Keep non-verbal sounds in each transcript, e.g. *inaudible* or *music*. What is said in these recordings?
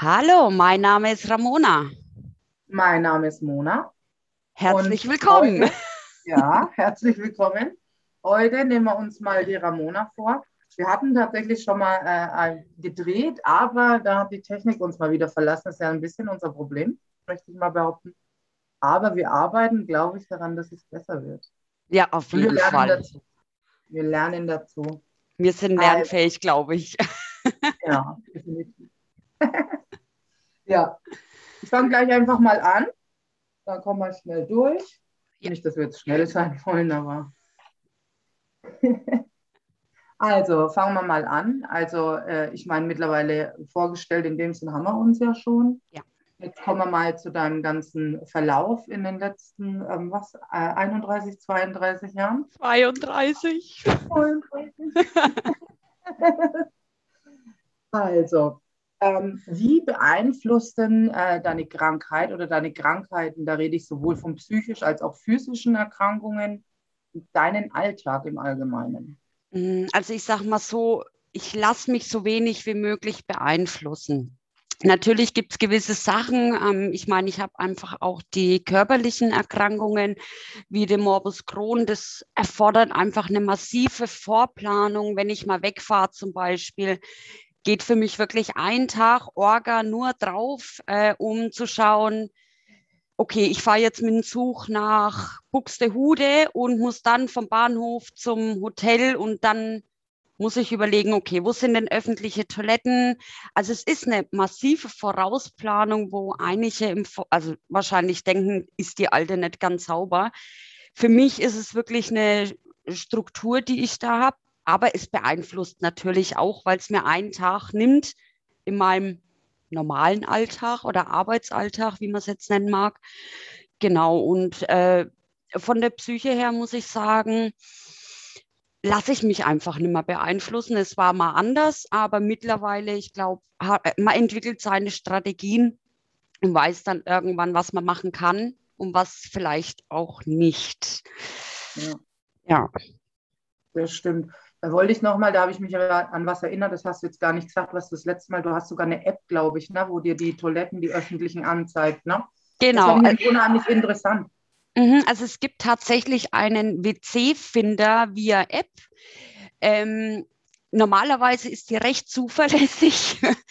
Hallo, mein Name ist Ramona. Mein Name ist Mona. Herzlich Und willkommen. Heute, ja, herzlich willkommen. Heute nehmen wir uns mal die Ramona vor. Wir hatten tatsächlich schon mal äh, gedreht, aber da hat die Technik uns mal wieder verlassen. Das ist ja ein bisschen unser Problem, möchte ich mal behaupten. Aber wir arbeiten, glaube ich, daran, dass es besser wird. Ja, auf jeden wir Fall. Dazu. Wir lernen dazu. Wir sind lernfähig, also, glaube ich. Ja, *laughs* definitiv. *laughs* ja, ich fange gleich einfach mal an. Dann kommen wir schnell durch. Ja. Nicht, dass wir jetzt schnell sein wollen, aber. *laughs* also, fangen wir mal an. Also, äh, ich meine, mittlerweile vorgestellt, in dem Sinn haben wir uns ja schon. Ja. Jetzt kommen wir mal zu deinem ganzen Verlauf in den letzten, ähm, was, äh, 31, 32 Jahren? 32. 32. *laughs* *laughs* also, ähm, wie beeinflusst denn äh, deine Krankheit oder deine Krankheiten, da rede ich sowohl von psychisch als auch physischen Erkrankungen, deinen Alltag im Allgemeinen? Mm, also ich sage mal so, ich lasse mich so wenig wie möglich beeinflussen. Natürlich gibt es gewisse Sachen. Ähm, ich meine, ich habe einfach auch die körperlichen Erkrankungen wie den Morbus Crohn. Das erfordert einfach eine massive Vorplanung, wenn ich mal wegfahre zum Beispiel geht für mich wirklich ein Tag Orga nur drauf, äh, um zu schauen, okay, ich fahre jetzt mit dem Zug nach Buxtehude und muss dann vom Bahnhof zum Hotel und dann muss ich überlegen, okay, wo sind denn öffentliche Toiletten? Also es ist eine massive Vorausplanung, wo einige im, also wahrscheinlich denken, ist die alte nicht ganz sauber. Für mich ist es wirklich eine Struktur, die ich da habe. Aber es beeinflusst natürlich auch, weil es mir einen Tag nimmt in meinem normalen Alltag oder Arbeitsalltag, wie man es jetzt nennen mag. Genau, und äh, von der Psyche her muss ich sagen, lasse ich mich einfach nicht mehr beeinflussen. Es war mal anders, aber mittlerweile, ich glaube, man entwickelt seine Strategien und weiß dann irgendwann, was man machen kann und was vielleicht auch nicht. Ja. ja. Das stimmt. Da wollte ich nochmal, da habe ich mich an was erinnert, das hast du jetzt gar nicht gesagt, was du das letzte Mal, du hast sogar eine App, glaube ich, ne, wo dir die Toiletten, die öffentlichen anzeigt. Ne? Genau. Das ist unheimlich interessant. Mhm, also es gibt tatsächlich einen WC-Finder via App. Ähm, normalerweise ist die recht zuverlässig. *laughs*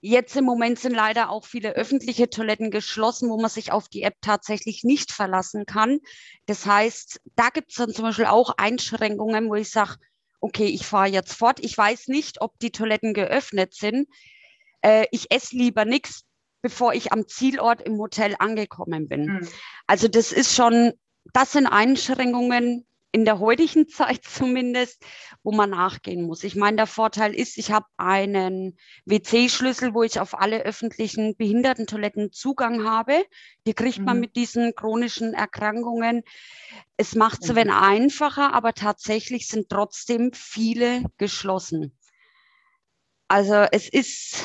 Jetzt im Moment sind leider auch viele öffentliche Toiletten geschlossen, wo man sich auf die App tatsächlich nicht verlassen kann. Das heißt, da gibt es dann zum Beispiel auch Einschränkungen, wo ich sage, okay, ich fahre jetzt fort. Ich weiß nicht, ob die Toiletten geöffnet sind. Äh, ich esse lieber nichts, bevor ich am Zielort im Hotel angekommen bin. Mhm. Also das ist schon, das sind Einschränkungen, in der heutigen *laughs* Zeit zumindest, wo man nachgehen muss. Ich meine, der Vorteil ist, ich habe einen WC-Schlüssel, wo ich auf alle öffentlichen Behindertentoiletten Zugang habe. Die kriegt mhm. man mit diesen chronischen Erkrankungen. Es macht es wenn einfacher, aber tatsächlich sind trotzdem viele geschlossen. Also es ist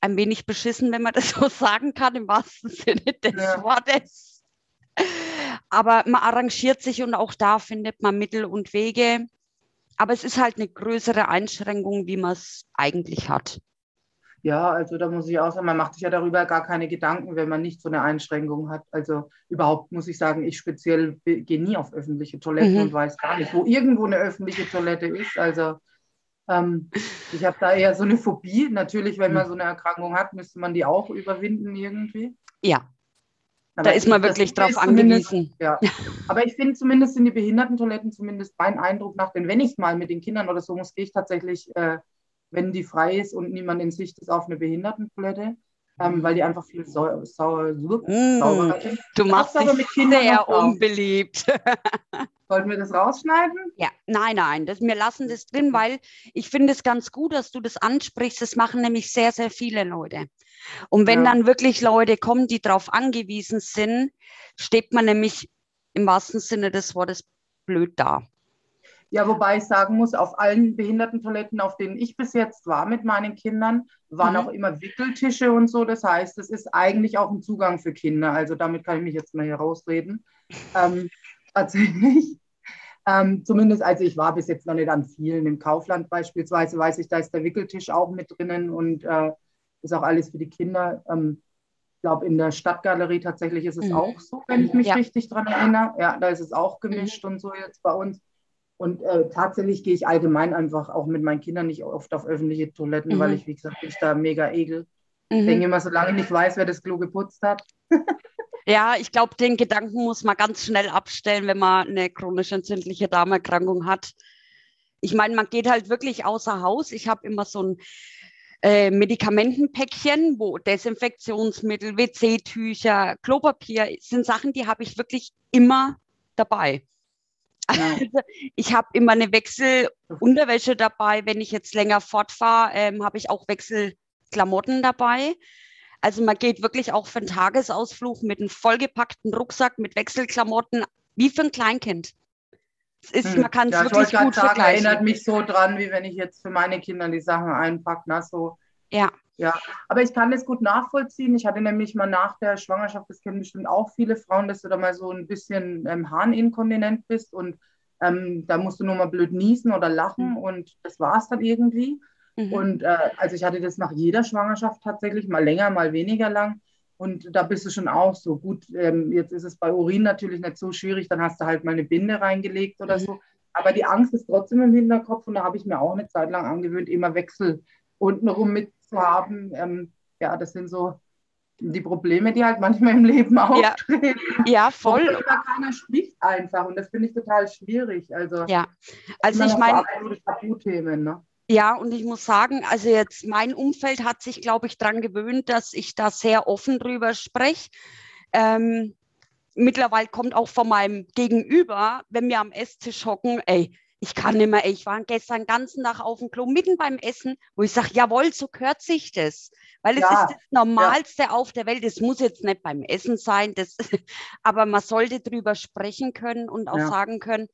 ein wenig beschissen, wenn man das *laughs* so sagen kann, im wahrsten Sinne des ja. Wortes. Aber man arrangiert sich und auch da findet man Mittel und Wege. Aber es ist halt eine größere Einschränkung, wie man es eigentlich hat. Ja, also da muss ich auch sagen, man macht sich ja darüber gar keine Gedanken, wenn man nicht so eine Einschränkung hat. Also überhaupt muss ich sagen, ich speziell gehe nie auf öffentliche Toiletten mhm. und weiß gar nicht, wo irgendwo eine öffentliche Toilette ist. Also ähm, ich habe da eher so eine Phobie. Natürlich, wenn man mhm. so eine Erkrankung hat, müsste man die auch überwinden irgendwie. Ja, aber da ist man wirklich drauf angewiesen. Ja. Aber ich finde zumindest in die Behindertentoiletten, zumindest mein Eindruck nach, denn wenn ich mal mit den Kindern oder so muss, gehe ich tatsächlich, äh, wenn die frei ist und niemand in Sicht ist, auf eine Behindertentoilette, ähm, weil die einfach viel sau sau mm, sauberer sind. Du machst dich mit Kindern sehr unbeliebt. *laughs* Sollten wir das rausschneiden? Ja, nein, nein, das, wir lassen das drin, weil ich finde es ganz gut, dass du das ansprichst. Das machen nämlich sehr, sehr viele Leute. Und wenn ja. dann wirklich Leute kommen, die darauf angewiesen sind, steht man nämlich im wahrsten Sinne des Wortes blöd da. Ja, wobei ich sagen muss, auf allen Behindertentoiletten, auf denen ich bis jetzt war mit meinen Kindern, waren mhm. auch immer Wickeltische und so. Das heißt, es ist eigentlich auch ein Zugang für Kinder. Also damit kann ich mich jetzt mal hier rausreden. Ähm, *laughs* tatsächlich. Ähm, zumindest, also ich war bis jetzt noch nicht an vielen. Im Kaufland beispielsweise weiß ich, da ist der Wickeltisch auch mit drinnen und äh, ist auch alles für die Kinder. Ähm, ich glaube, in der Stadtgalerie tatsächlich ist es mhm. auch so, wenn ich mich ja. richtig daran erinnere. Ja, da ist es auch gemischt mhm. und so jetzt bei uns. Und äh, tatsächlich gehe ich allgemein einfach auch mit meinen Kindern nicht oft auf öffentliche Toiletten, mhm. weil ich, wie gesagt, mich da mega ekel. Mhm. Ich denke immer, solange ich nicht weiß, wer das Klo geputzt hat. *laughs* ja, ich glaube, den Gedanken muss man ganz schnell abstellen, wenn man eine chronisch entzündliche Darmerkrankung hat. Ich meine, man geht halt wirklich außer Haus. Ich habe immer so ein äh, Medikamentenpäckchen, wo Desinfektionsmittel, WC-Tücher, Klopapier sind Sachen, die habe ich wirklich immer dabei. *laughs* Also ich habe immer eine Wechselunterwäsche dabei. Wenn ich jetzt länger fortfahre, ähm, habe ich auch Wechselklamotten dabei. Also man geht wirklich auch für einen Tagesausflug mit einem vollgepackten Rucksack mit Wechselklamotten, wie für ein Kleinkind. Es ist, hm. man kann es ja, wirklich gut sagen, vergleichen. erinnert mich so dran, wie wenn ich jetzt für meine Kinder die Sachen einpacke. Na, so. Ja. Ja, aber ich kann das gut nachvollziehen. Ich hatte nämlich mal nach der Schwangerschaft, das kennen bestimmt auch viele Frauen, dass du da mal so ein bisschen ähm, harninkontinent bist und ähm, da musst du nur mal blöd niesen oder lachen mhm. und das war es dann irgendwie. Mhm. Und äh, also ich hatte das nach jeder Schwangerschaft tatsächlich, mal länger, mal weniger lang. Und da bist du schon auch so. Gut, ähm, jetzt ist es bei Urin natürlich nicht so schwierig, dann hast du halt mal eine Binde reingelegt oder mhm. so. Aber die Angst ist trotzdem im Hinterkopf und da habe ich mir auch eine Zeit lang angewöhnt, immer Wechsel untenrum mit zu haben. Ähm, ja, das sind so die Probleme, die halt manchmal im Leben auftreten. Ja, ja voll. Und keiner spricht einfach und das finde ich total schwierig. Also, ja, also ich meine. Tabuthemen, ne? Ja, und ich muss sagen, also jetzt mein Umfeld hat sich, glaube ich, daran gewöhnt, dass ich da sehr offen drüber spreche. Ähm, mittlerweile kommt auch von meinem Gegenüber, wenn wir am Esstisch hocken, ey, ich kann nicht mehr, ich war gestern den ganzen Tag auf dem Klo, mitten beim Essen, wo ich sage, jawohl, so gehört sich das. Weil es ja, ist das Normalste ja. auf der Welt. Es muss jetzt nicht beim Essen sein, das, *laughs* aber man sollte drüber sprechen können und auch ja. sagen können,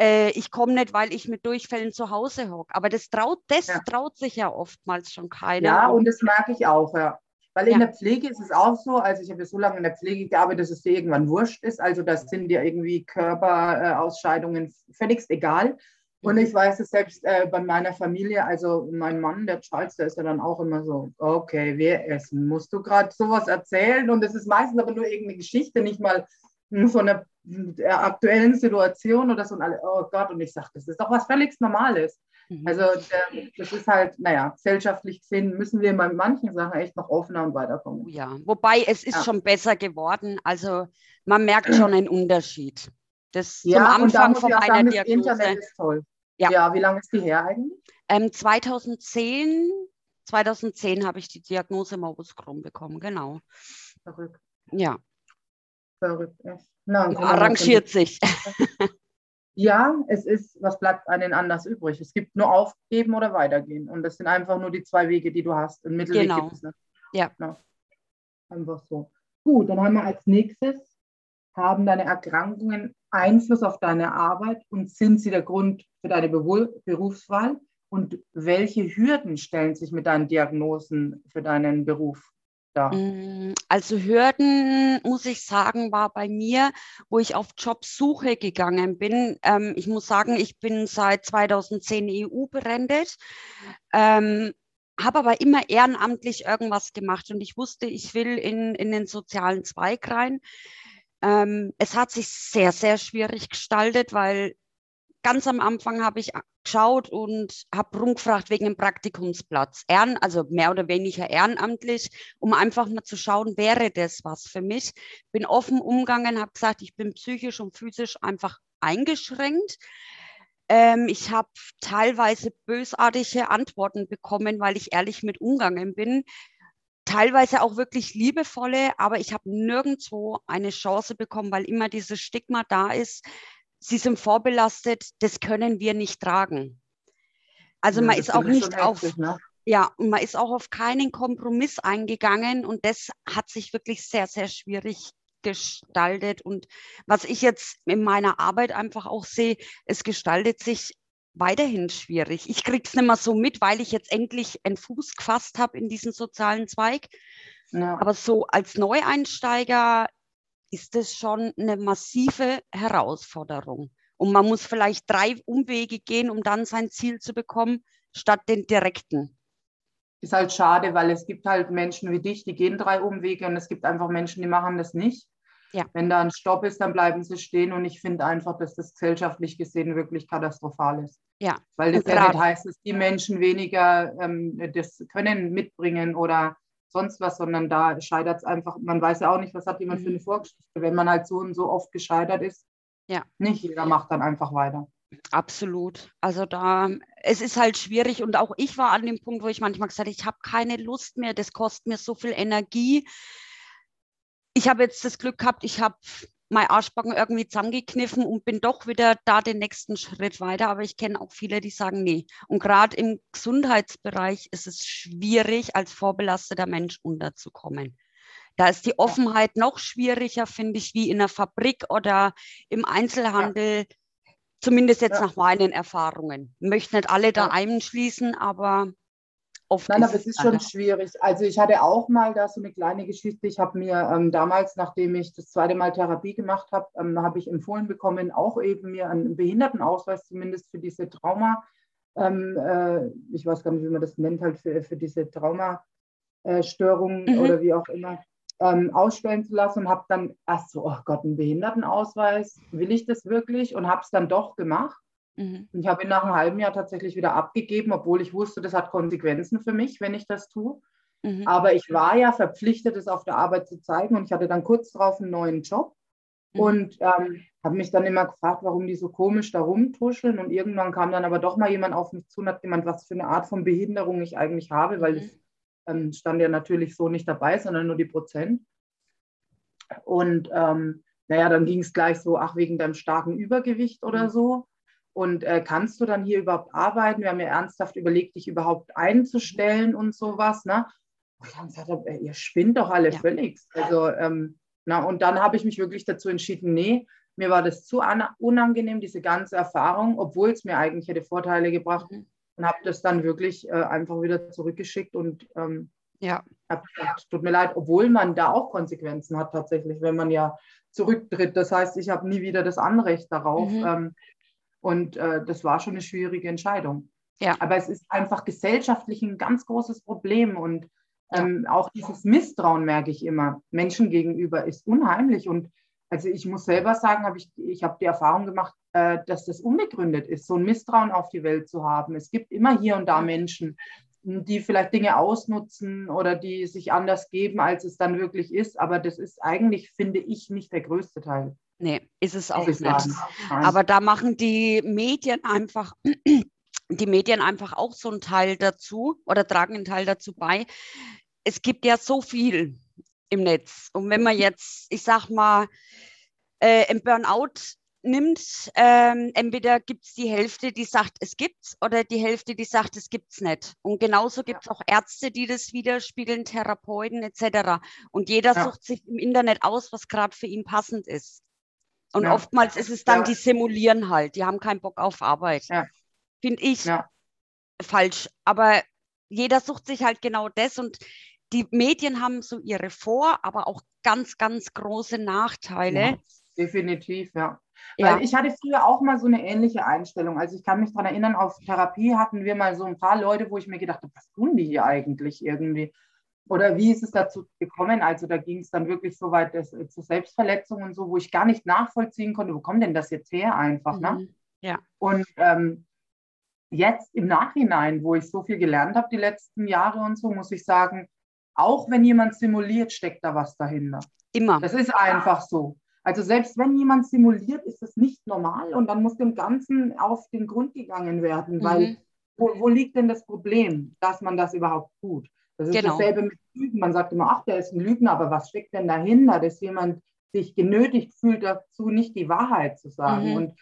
äh, ich komme nicht, weil ich mit Durchfällen zu Hause hocke. Aber das traut, das traut sich ja oftmals schon keiner. Ja, und das mag ich auch, ja. Weil in ja. der Pflege ist es auch so, also ich habe so lange in der Pflege gearbeitet, dass es dir irgendwann wurscht ist. Also das sind dir irgendwie Körperausscheidungen völligst egal. Und ich weiß es selbst äh, bei meiner Familie, also mein Mann, der Charles, der ist ja dann auch immer so, okay, wir essen. Musst du gerade sowas erzählen? Und es ist meistens aber nur irgendeine Geschichte, nicht mal von einer aktuellen Situation oder so. Und alle, oh Gott, und ich sage, das ist doch was völlig Normales. Mhm. Also der, das ist halt, naja, gesellschaftlich gesehen müssen wir bei manchen Sachen echt noch offener und weiterkommen. Ja, wobei es ist ja. schon besser geworden. Also man merkt schon einen Unterschied. Das ja, zum Anfang von meiner sagen, Diagnose. Internet ist toll. Ja. ja, wie lange ist die her eigentlich? Ähm, 2010, 2010 habe ich die Diagnose Morbus Crohn bekommen, genau. Verrückt. Ja. Verrückt, echt. Na, arrangiert sich. *laughs* Ja, es ist, was bleibt einem anders übrig? Es gibt nur aufgeben oder weitergehen. Und das sind einfach nur die zwei Wege, die du hast. Ein Mittelweg genau. gibt es nicht. Ja. ja. Einfach so. Gut, dann haben wir als nächstes, haben deine Erkrankungen Einfluss auf deine Arbeit und sind sie der Grund für deine Berufswahl? Und welche Hürden stellen sich mit deinen Diagnosen für deinen Beruf da? Mm, also Hürden, muss ich sagen, war bei mir, wo ich auf Jobsuche gegangen bin. Ähm, ich muss sagen, ich bin seit 2010 EU berendet. Ähm, habe aber immer ehrenamtlich irgendwas gemacht und ich wusste, ich will in, in den sozialen Zweig rein. Ähm, es hat sich sehr, sehr schwierig gestaltet, weil ganz am Anfang habe ich geschaut und habe rumgefragt wegen dem Praktikumsplatz. Ehren, also mehr oder weniger ehrenamtlich, um einfach mal zu schauen, wäre das was für mich. Bin offen umgegangen, habe gesagt, ich bin psychisch und physisch einfach eingeschränkt. Ähm, ich habe teilweise bösartige Antworten bekommen, weil ich ehrlich mit umgegangen bin. Teilweise auch wirklich liebevolle, aber ich habe nirgendwo eine Chance bekommen, weil immer dieses Stigma da ist, sie sind vorbelastet, das können wir nicht tragen. Also ja, man ist auch nicht auf, ne? ja, und man ist auch auf keinen Kompromiss eingegangen und das hat sich wirklich sehr, sehr schwierig gestaltet. Und was ich jetzt in meiner Arbeit einfach auch sehe, es gestaltet sich weiterhin schwierig. Ich kriege es nicht mehr so mit, weil ich jetzt endlich einen Fuß gefasst habe in diesen sozialen Zweig. Ja. Aber so als Neueinsteiger ist das schon eine massive Herausforderung. Und man muss vielleicht drei Umwege gehen, um dann sein Ziel zu bekommen, statt den direkten. ist halt schade, weil es gibt halt Menschen wie dich, die gehen drei Umwege und es gibt einfach Menschen, die machen das nicht. Ja. Wenn da ein Stopp ist, dann bleiben sie stehen und ich finde einfach, dass das gesellschaftlich gesehen wirklich katastrophal ist. Ja. Weil das ja nicht heißt, dass die Menschen weniger ähm, das Können mitbringen oder sonst was, sondern da scheitert es einfach. Man weiß ja auch nicht, was hat jemand mhm. für eine Vorgeschichte. Wenn man halt so und so oft gescheitert ist, ja. nicht jeder macht dann einfach weiter. Absolut. Also da, es ist halt schwierig und auch ich war an dem Punkt, wo ich manchmal gesagt habe, ich habe keine Lust mehr, das kostet mir so viel Energie. Ich habe jetzt das Glück gehabt, ich habe mein Arschbacken irgendwie zusammengekniffen und bin doch wieder da den nächsten Schritt weiter. Aber ich kenne auch viele, die sagen, nee. Und gerade im Gesundheitsbereich ist es schwierig, als vorbelasteter Mensch unterzukommen. Da ist die Offenheit noch schwieriger, finde ich, wie in der Fabrik oder im Einzelhandel. Ja. Zumindest jetzt ja. nach meinen Erfahrungen. Ich möchte nicht alle da einschließen, aber oft. Nein, aber es ist schon schwierig. Also ich hatte auch mal da so eine kleine Geschichte. Ich habe mir ähm, damals, nachdem ich das zweite Mal Therapie gemacht habe, ähm, habe ich empfohlen bekommen, auch eben mir einen Behindertenausweis zumindest für diese Trauma. Ähm, äh, ich weiß gar nicht, wie man das nennt, halt für, für diese Traumastörung mhm. oder wie auch immer ähm, ausstellen zu lassen und habe dann erst so, oh Gott, einen Behindertenausweis, will ich das wirklich? Und habe es dann doch gemacht. Mhm. Und ich habe ihn nach einem halben Jahr tatsächlich wieder abgegeben, obwohl ich wusste, das hat Konsequenzen für mich, wenn ich das tue. Mhm. Aber ich war ja verpflichtet, es auf der Arbeit zu zeigen und ich hatte dann kurz darauf einen neuen Job mhm. und ähm, habe mich dann immer gefragt, warum die so komisch da rumtuscheln. Und irgendwann kam dann aber doch mal jemand auf mich zu und hat jemand, was für eine Art von Behinderung ich eigentlich habe, weil es ähm, stand ja natürlich so nicht dabei, sondern nur die Prozent. Und ähm, naja, dann ging es gleich so, ach, wegen deinem starken Übergewicht oder mhm. so. Und äh, kannst du dann hier überhaupt arbeiten? Wir haben ja ernsthaft überlegt, dich überhaupt einzustellen und sowas. Ne? Und dann gesagt, äh, ihr spinnt doch alle ja. völlig. Also, ähm, na, und dann habe ich mich wirklich dazu entschieden, nee, mir war das zu unangenehm, diese ganze Erfahrung, obwohl es mir eigentlich hätte Vorteile gebracht. Mhm und habe das dann wirklich äh, einfach wieder zurückgeschickt und ähm, ja. habe gesagt, tut mir leid, obwohl man da auch Konsequenzen hat tatsächlich, wenn man ja zurücktritt. Das heißt, ich habe nie wieder das Anrecht darauf. Mhm. Ähm, und äh, das war schon eine schwierige Entscheidung. Ja. Aber es ist einfach gesellschaftlich ein ganz großes Problem und ähm, auch dieses Misstrauen merke ich immer Menschen gegenüber ist unheimlich und also ich muss selber sagen, hab ich, ich habe die Erfahrung gemacht, äh, dass das unbegründet ist, so ein Misstrauen auf die Welt zu haben. Es gibt immer hier und da Menschen, die vielleicht Dinge ausnutzen oder die sich anders geben, als es dann wirklich ist. Aber das ist eigentlich, finde ich, nicht der größte Teil. Nee, ist es auch nicht. Aber da machen die Medien einfach, *clears throat* die Medien einfach auch so einen Teil dazu oder tragen einen Teil dazu bei. Es gibt ja so viel im Netz. Und wenn man jetzt, ich sag mal, äh, im Burnout nimmt, ähm, entweder gibt es die Hälfte, die sagt, es gibt's, oder die Hälfte, die sagt, es gibt's nicht. Und genauso gibt es auch Ärzte, die das widerspiegeln, Therapeuten etc. Und jeder ja. sucht sich im Internet aus, was gerade für ihn passend ist. Und ja. oftmals ist es dann, ja. die simulieren halt, die haben keinen Bock auf Arbeit. Finde ich falsch. Aber jeder sucht sich halt genau das und die Medien haben so ihre Vor-, aber auch ganz, ganz große Nachteile. definitiv, ja. Ja. Weil ich hatte früher auch mal so eine ähnliche Einstellung. Also ich kann mich daran erinnern, auf Therapie hatten wir mal so ein paar Leute, wo ich mir gedacht habe, was tun die hier eigentlich irgendwie? Oder wie ist es dazu gekommen? Also da ging es dann wirklich so weit dass, äh, zu Selbstverletzungen und so, wo ich gar nicht nachvollziehen konnte, wo kommt denn das jetzt her einfach? Ne? Mhm. Ne? Ja. Und ähm, jetzt im Nachhinein, wo ich so viel gelernt habe die letzten Jahre und so, muss ich sagen, auch wenn jemand simuliert, steckt da was dahinter. Immer. Das ist einfach so. Also selbst wenn jemand simuliert, ist das nicht normal und dann muss dem Ganzen auf den Grund gegangen werden, mhm. weil wo, wo, liegt denn das Problem, dass man das überhaupt tut? Das ist genau. dasselbe mit Lügen. Man sagt immer, ach, der ist ein Lügner, aber was steckt denn dahinter, dass jemand sich genötigt fühlt dazu, nicht die Wahrheit zu sagen? Mhm. Und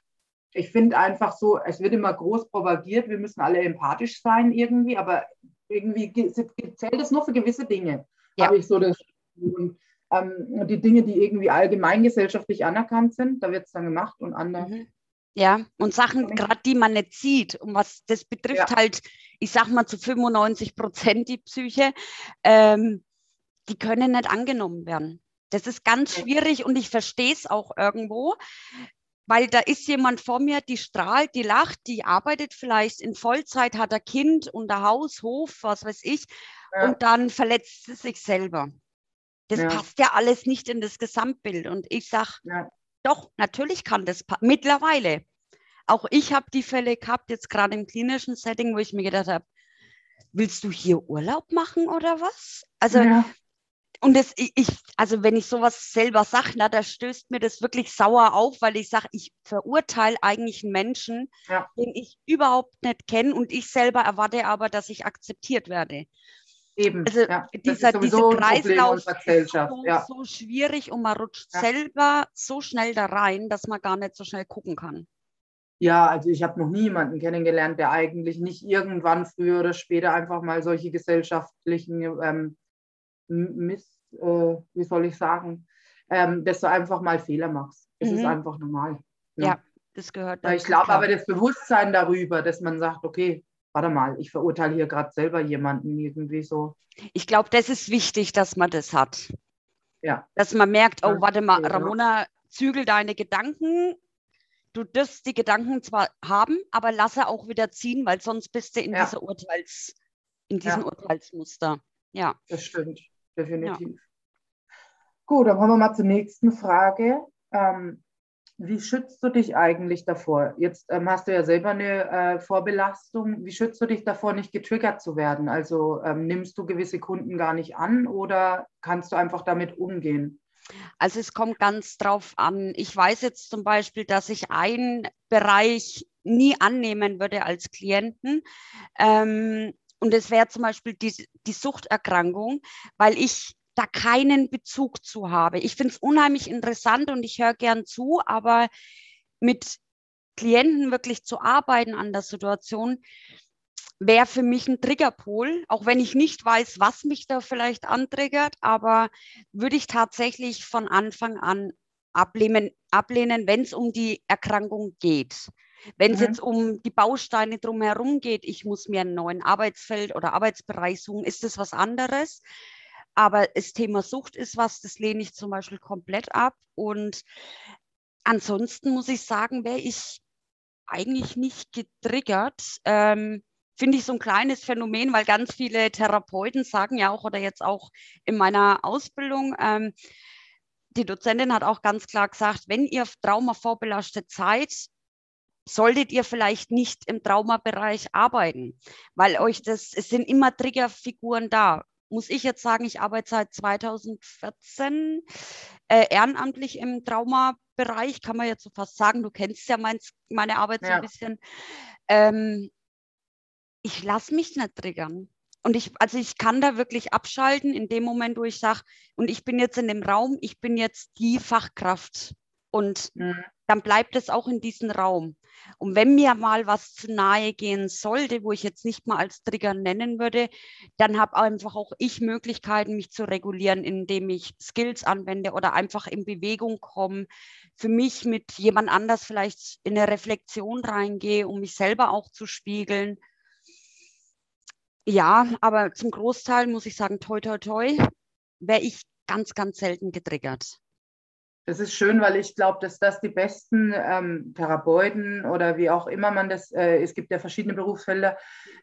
ich finde einfach so, es wird immer groß propagiert, wir müssen alle empathisch sein irgendwie, aber irgendwie zählt es nur für gewisse Dinge, ja. habe ich so das. Und ähm, die Dinge, die irgendwie allgemeingesellschaftlich anerkannt sind, da wird es dann gemacht und andere. Mhm. Ja, und Sachen, gerade die man nicht sieht, und was das betrifft, ja. halt, ich sag mal zu 95 Prozent die Psyche, ähm, die können nicht angenommen werden. Das ist ganz schwierig und ich verstehe es auch irgendwo, weil da ist jemand vor mir, die strahlt, die lacht, die arbeitet vielleicht in Vollzeit, hat ein Kind und ein Haus, Hof, was weiß ich, ja. und dann verletzt sie sich selber. Das ja. passt ja alles nicht in das Gesamtbild. Und ich sage, ja. Doch, natürlich kann das mittlerweile. Auch ich habe die Fälle gehabt, jetzt gerade im klinischen Setting, wo ich mir gedacht habe, willst du hier Urlaub machen oder was? Also ja. Und das, ich, also wenn ich sowas selber sage, na, da stößt mir das wirklich sauer auf, weil ich sage, ich verurteile eigentlich einen Menschen, ja. den ich überhaupt nicht kenne und ich selber erwarte aber, dass ich akzeptiert werde. Eben, also ja, dieser, dieser Kreislauf ist so, ja. so, schwierig und man rutscht selber so schnell da rein, dass man gar nicht so schnell gucken kann. Ja, also ich habe noch nie jemanden kennengelernt, der eigentlich nicht irgendwann früher oder später einfach mal solche gesellschaftlichen ähm, Miss, äh, wie soll ich sagen, ähm, dass du einfach mal Fehler machst. Das mhm. ist einfach normal. Ne? Ja, das gehört dazu. Ich glaube aber das Bewusstsein darüber, dass man sagt, okay, warte mal, ich verurteile hier gerade selber jemanden irgendwie so. Ich glaube, das ist wichtig, dass man das hat. Ja. Dass man merkt, oh, warte mal, Ramona, zügel deine Gedanken. Du darfst die Gedanken zwar haben, aber lasse auch wieder ziehen, weil sonst bist du in ja. dieser Urteils, in diesem ja. Urteilsmuster. Ja. Das stimmt definitiv. Ja. Gut, dann kommen wir mal zur nächsten Frage. Ähm, wie schützt du dich eigentlich davor? Jetzt ähm, hast du ja selber eine äh, Vorbelastung. Wie schützt du dich davor, nicht getriggert zu werden? Also ähm, nimmst du gewisse Kunden gar nicht an oder kannst du einfach damit umgehen? Also es kommt ganz drauf an. Ich weiß jetzt zum Beispiel, dass ich einen Bereich nie annehmen würde als Klienten. Ähm, und es wäre zum Beispiel die, die Suchterkrankung, weil ich da keinen Bezug zu habe. Ich finde es unheimlich interessant und ich höre gern zu, aber mit Klienten wirklich zu arbeiten an der Situation, wäre für mich ein Triggerpol, auch wenn ich nicht weiß, was mich da vielleicht antriggert, aber würde ich tatsächlich von Anfang an ablehnen, ablehnen wenn es um die Erkrankung geht. Wenn es mhm. jetzt um die Bausteine drumherum geht, ich muss mir einen neuen Arbeitsfeld oder Arbeitsbereich suchen, ist das was anderes. Aber das Thema Sucht ist was, das lehne ich zum Beispiel komplett ab. Und ansonsten muss ich sagen, wäre ich eigentlich nicht getriggert. Ähm, Finde ich so ein kleines Phänomen, weil ganz viele Therapeuten sagen ja auch, oder jetzt auch in meiner Ausbildung, ähm, die Dozentin hat auch ganz klar gesagt, wenn ihr traumavorbelastet seid, solltet ihr vielleicht nicht im Traumabereich arbeiten, weil euch das, es sind immer Triggerfiguren da. Muss ich jetzt sagen, ich arbeite seit 2014 äh, ehrenamtlich im Traumabereich, kann man jetzt so fast sagen. Du kennst ja mein, meine Arbeit ja. so ein bisschen. Ähm, ich lasse mich nicht triggern. Und ich, also ich kann da wirklich abschalten in dem Moment, wo ich sage, und ich bin jetzt in dem Raum, ich bin jetzt die Fachkraft. Und mhm. dann bleibt es auch in diesem Raum. Und wenn mir mal was zu nahe gehen sollte, wo ich jetzt nicht mal als Trigger nennen würde, dann habe einfach auch ich Möglichkeiten, mich zu regulieren, indem ich Skills anwende oder einfach in Bewegung komme, für mich mit jemand anders vielleicht in eine Reflexion reingehe, um mich selber auch zu spiegeln. Ja, aber zum Großteil muss ich sagen, toi, toi, toi, wäre ich ganz, ganz selten getriggert. Das ist schön, weil ich glaube, dass das die besten ähm, Therapeuten oder wie auch immer man das, äh, es gibt ja verschiedene Berufsfelder.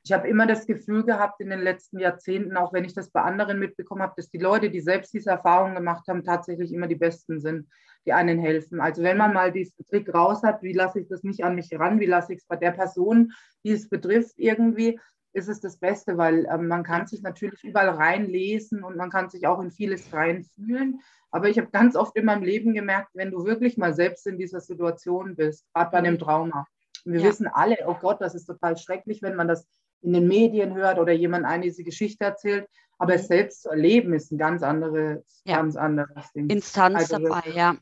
Ich habe immer das Gefühl gehabt in den letzten Jahrzehnten, auch wenn ich das bei anderen mitbekommen habe, dass die Leute, die selbst diese Erfahrungen gemacht haben, tatsächlich immer die besten sind, die einen helfen. Also wenn man mal diesen Trick raus hat, wie lasse ich das nicht an mich ran, wie lasse ich es bei der Person, die es betrifft, irgendwie, ist es das Beste, weil ähm, man kann sich natürlich überall reinlesen und man kann sich auch in vieles reinfühlen. Aber ich habe ganz oft in meinem Leben gemerkt, wenn du wirklich mal selbst in dieser Situation bist, gerade bei einem mhm. Trauma. Und wir ja. wissen alle, oh Gott, das ist total schrecklich, wenn man das in den Medien hört oder jemand eine diese Geschichte erzählt. Aber es mhm. selbst zu erleben ist ein ganz anderes, ja. ganz anderes Ding. Instanz also, dabei, ja.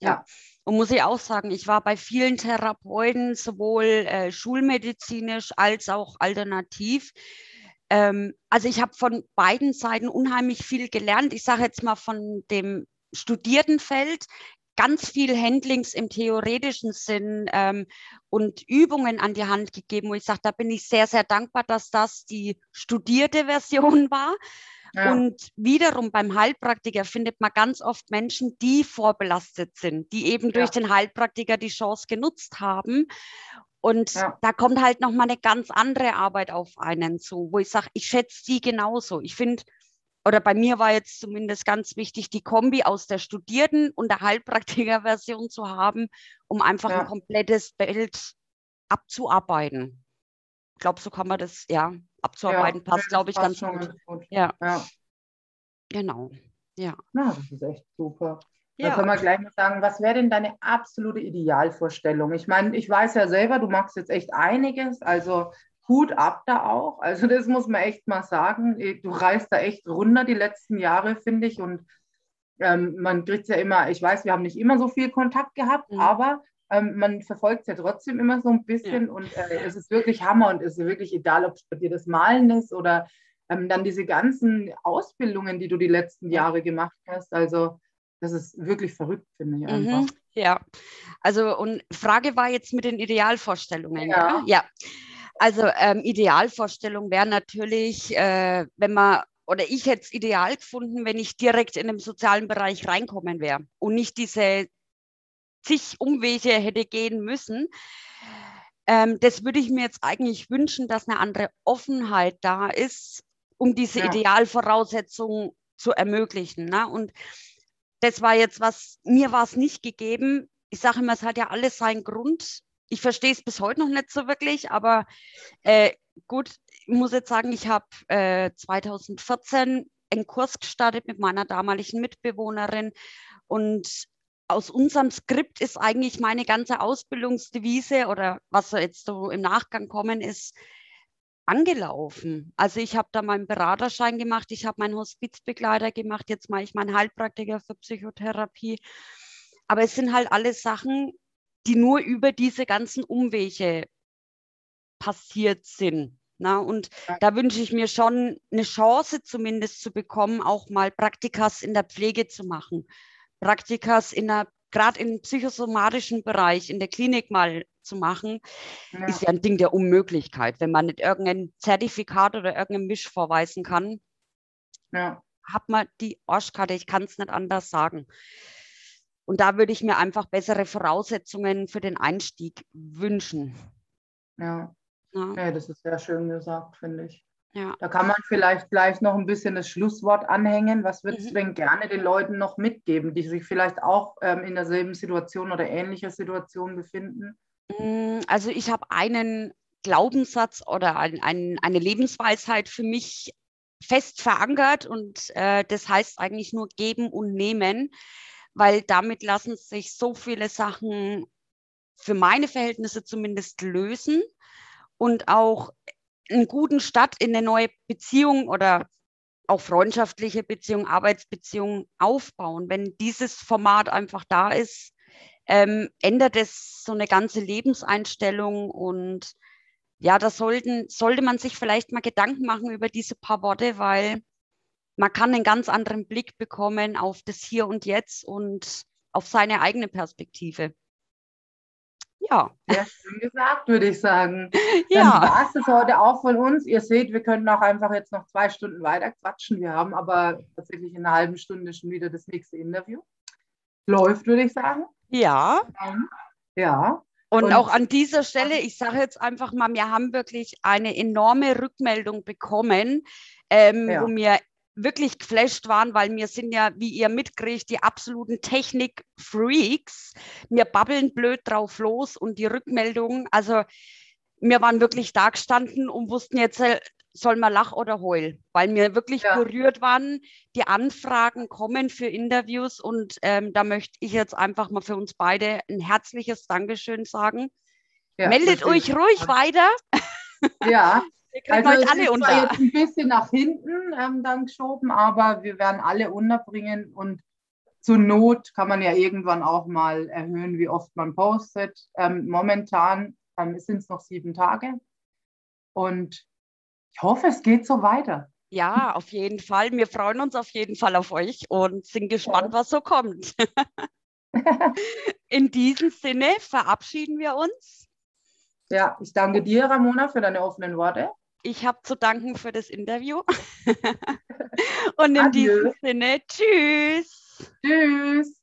Ja. Und muss ich auch sagen, ich war bei vielen Therapeuten, sowohl äh, schulmedizinisch als auch alternativ. Ähm, also ich habe von beiden Seiten unheimlich viel gelernt. Ich sage jetzt mal von dem Studiertenfeld ganz viel Handlings im theoretischen Sinn ähm, und Übungen an die Hand gegeben, wo ich sage, da bin ich sehr, sehr dankbar, dass das die studierte *laughs* Version war. Ja. Und wiederum beim Heilpraktiker findet man ganz oft Menschen, die vorbelastet sind, die eben durch den Heilpraktiker die Chance genutzt haben. Und ja. da kommt halt nochmal eine ganz andere Arbeit auf einen zu, wo ich sage, ich schätze die genauso. Ich finde, oder bei mir war jetzt zumindest ganz wichtig, die Kombi aus der Studierten- und der Heilpraktiker-Version zu haben, um einfach ja. ein komplettes Bild abzuarbeiten. Ich glaube, so kann man das, ja, abzuarbeiten, ja, passt, glaube ich, ganz gut. gut. Ja. ja. Genau. Ja. Na, das ist echt super. Ja. Dann können wir gleich mal sagen, was wäre denn deine absolute Idealvorstellung? Ich meine, ich weiß ja selber, du machst jetzt echt einiges, also Hut ab da auch. Also das muss man echt mal sagen. Du reist da echt runter die letzten Jahre, finde ich. Und ähm, man kriegt ja immer, ich weiß, wir haben nicht immer so viel Kontakt gehabt, mhm. aber ähm, man verfolgt es ja trotzdem immer so ein bisschen. Ja. Und äh, es ist wirklich Hammer und es ist wirklich egal, ob es bei dir das Malen ist oder ähm, dann diese ganzen Ausbildungen, die du die letzten Jahre gemacht hast. Also das ist wirklich verrückt, finde ich einfach. Mhm, ja, also und Frage war jetzt mit den Idealvorstellungen. Ja, ja. Also ähm, Idealvorstellung wäre natürlich, äh, wenn man, oder ich hätte es ideal gefunden, wenn ich direkt in den sozialen Bereich reinkommen wäre und nicht diese zig Umwege hätte gehen müssen. Ähm, das würde ich mir jetzt eigentlich wünschen, dass eine andere Offenheit da ist, um diese ja. Idealvoraussetzungen zu ermöglichen. Ne? Und das war jetzt was, mir war es nicht gegeben. Ich sage immer, es hat ja alles seinen Grund ich verstehe es bis heute noch nicht so wirklich, aber äh, gut, ich muss jetzt sagen, ich habe äh, 2014 einen Kurs gestartet mit meiner damaligen Mitbewohnerin und aus unserem Skript ist eigentlich meine ganze Ausbildungsdevise oder was so jetzt so im Nachgang kommen ist, angelaufen. Also ich habe da meinen Beraterschein gemacht, ich habe meinen Hospizbegleiter gemacht, jetzt mache ich meinen Heilpraktiker für Psychotherapie. Aber es sind halt alles Sachen, die nur über diese ganzen Umwege passiert sind. Na, und ja. da wünsche ich mir schon eine Chance zumindest zu bekommen, auch mal Praktikas in der Pflege zu machen. Praktikas in der, gerade im psychosomatischen Bereich, in der Klinik mal zu machen, ja. ist ja ein Ding der Unmöglichkeit. Wenn man nicht irgendein Zertifikat oder irgendein Misch vorweisen kann, ja. hat man die Arschkarte, ich kann es nicht anders sagen. Und da würde ich mir einfach bessere Voraussetzungen für den Einstieg wünschen. Ja, ja. ja das ist sehr schön gesagt, finde ich. Ja. Da kann man vielleicht gleich noch ein bisschen das Schlusswort anhängen. Was würdest mhm. du denn gerne den Leuten noch mitgeben, die sich vielleicht auch ähm, in derselben Situation oder ähnlicher Situation befinden? Mm, also ich habe einen Glaubenssatz oder ein, ein, eine Lebensweisheit für mich fest verankert und äh, das heißt eigentlich nur geben und nehmen weil damit lassen sich so viele Sachen für meine Verhältnisse zumindest lösen und auch einen guten Start in eine neue Beziehung oder auch freundschaftliche Beziehung, Arbeitsbeziehung aufbauen. Wenn dieses Format einfach da ist, ähm, ändert es so eine ganze Lebenseinstellung und ja, da sollten, sollte man sich vielleicht mal Gedanken machen über diese paar Worte, weil man kann einen ganz anderen Blick bekommen auf das Hier und Jetzt und auf seine eigene Perspektive. Ja. Sehr schön gesagt, würde ich sagen. *laughs* Ja. Dann war es das heute auch von uns. Ihr seht, wir können auch einfach jetzt noch zwei Stunden weiter quatschen. Wir haben aber tatsächlich in einer halben Stunde schon wieder das nächste Interview. Läuft, würde ich sagen. Ja. Ja. Und, und, auch an dieser Stelle, ich sage jetzt einfach mal, wir haben wirklich eine enorme Rückmeldung bekommen, ähm, ja. wo mir wirklich geflasht waren, weil wir sind ja, wie ihr mitkriegt, die absoluten Technik-Freaks. Wir babbeln blöd drauf los und die Rückmeldungen, also wir waren wirklich da gestanden und wussten jetzt, äh, soll man lach oder heul, weil wir wirklich ja. berührt waren. Die Anfragen kommen für Interviews und ähm, da möchte ich jetzt einfach mal für uns beide ein herzliches Dankeschön sagen. Ja, Meldet euch ruhig weiter. Ja, also euch alle unter. Jetzt ein bisschen nach hinten ähm, dann geschoben, aber wir werden alle unterbringen und zur Not kann man ja irgendwann auch mal erhöhen, wie oft man postet. Ähm, momentan ähm, sind es noch sieben Tage und ich hoffe, es geht so weiter. Ja, auf jeden Fall. Wir freuen uns auf jeden Fall auf euch und sind gespannt, was so kommt. *laughs* In diesem Sinne verabschieden wir uns. Ja, ich danke dir, Ramona, für deine offenen Worte. Ich habe zu danken für das Interview. *laughs* Und in Adieu. diesem Sinne, tschüss. Tschüss.